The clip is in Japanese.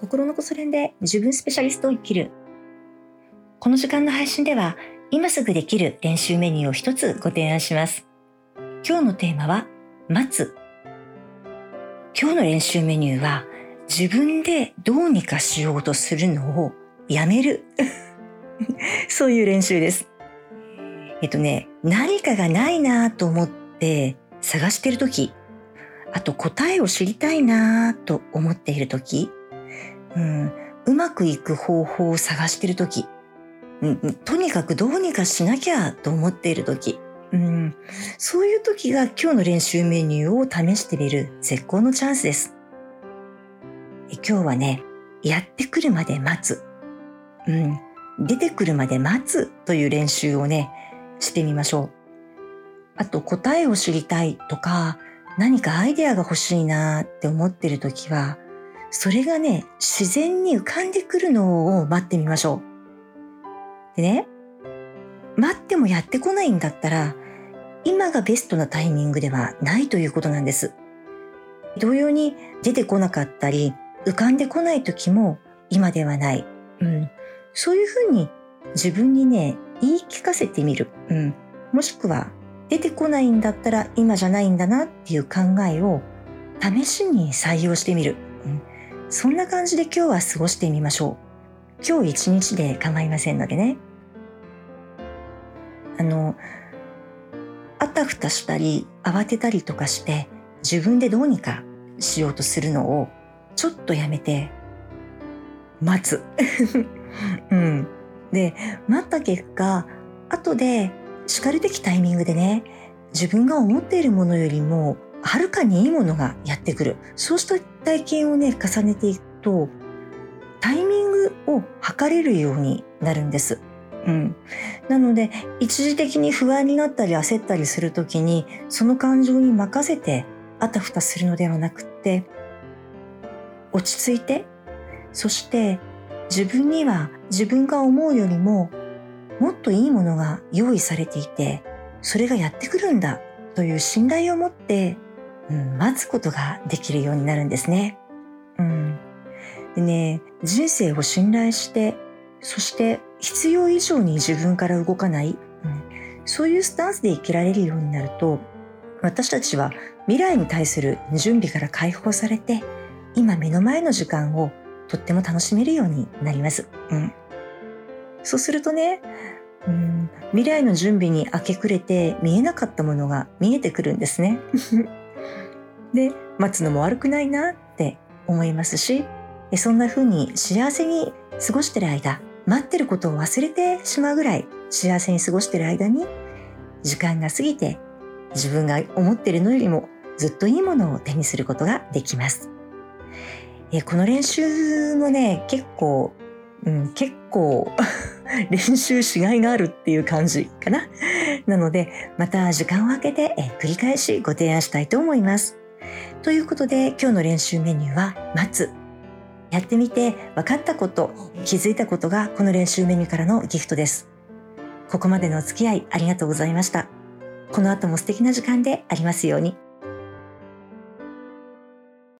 心のこそ練で自分スペシャリストを生きる。この時間の配信では、今すぐできる練習メニューを一つご提案します。今日のテーマは、待つ。今日の練習メニューは、自分でどうにかしようとするのをやめる。そういう練習です。えっとね、何かがないなと思って探してるとき、あと答えを知りたいなと思っているとき、うん、うまくいく方法を探しているとき、うん、とにかくどうにかしなきゃと思っているとき、うん、そういう時が今日の練習メニューを試してみる絶好のチャンスです。今日はね、やってくるまで待つ。うん、出てくるまで待つという練習をね、してみましょう。あと答えを知りたいとか何かアイデアが欲しいなって思ってる時はそれがね自然に浮かんでくるのを待ってみましょう。でね待ってもやってこないんだったら今がベストなタイミングではないということなんです。同様に出てこなかったり浮かんでこない時も今ではない。うん、そういうふうに自分にね言い聞かせてみる。うん。もしくは、出てこないんだったら今じゃないんだなっていう考えを試しに採用してみる。そんな感じで今日は過ごしてみましょう。今日一日で構いませんのでね。あの、あたふたしたり、慌てたりとかして、自分でどうにかしようとするのを、ちょっとやめて、待つ。うん。で、待った結果、後で叱るべきタイミングでね、自分が思っているものよりも、はるかにいいものがやってくる。そうした体験をね、重ねていくと、タイミングを測れるようになるんです。うん。なので、一時的に不安になったり焦ったりするときに、その感情に任せてあたふたするのではなくって、落ち着いて、そして自分には自分が思うよりももっといいものが用意されていて、それがやってくるんだという信頼を持って、うん、待つことができるようになるんですね。うん。でね、人生を信頼して、そして必要以上に自分から動かない、うん、そういうスタンスで生きられるようになると、私たちは未来に対する準備から解放されて、今目の前の時間をとっても楽しめるようになります。うん。そうするとね、うん、未来の準備に明け暮れて見えなかったものが見えてくるんですね。で、待つのも悪くないなって思いますし、そんな風に幸せに過ごしてる間、待ってることを忘れてしまうぐらい幸せに過ごしてる間に、時間が過ぎて自分が思ってるのよりもずっといいものを手にすることができます。えこの練習もね、結構、うん、結構 練習しがいがあるっていう感じかな。なので、また時間を空けて、え繰り返しご提案したいと思います。ということで、今日の練習メニューは、待つ。やってみて分かったこと、気づいたことがこの練習メニューからのギフトです。ここまでのお付き合いありがとうございました。この後も素敵な時間でありますように。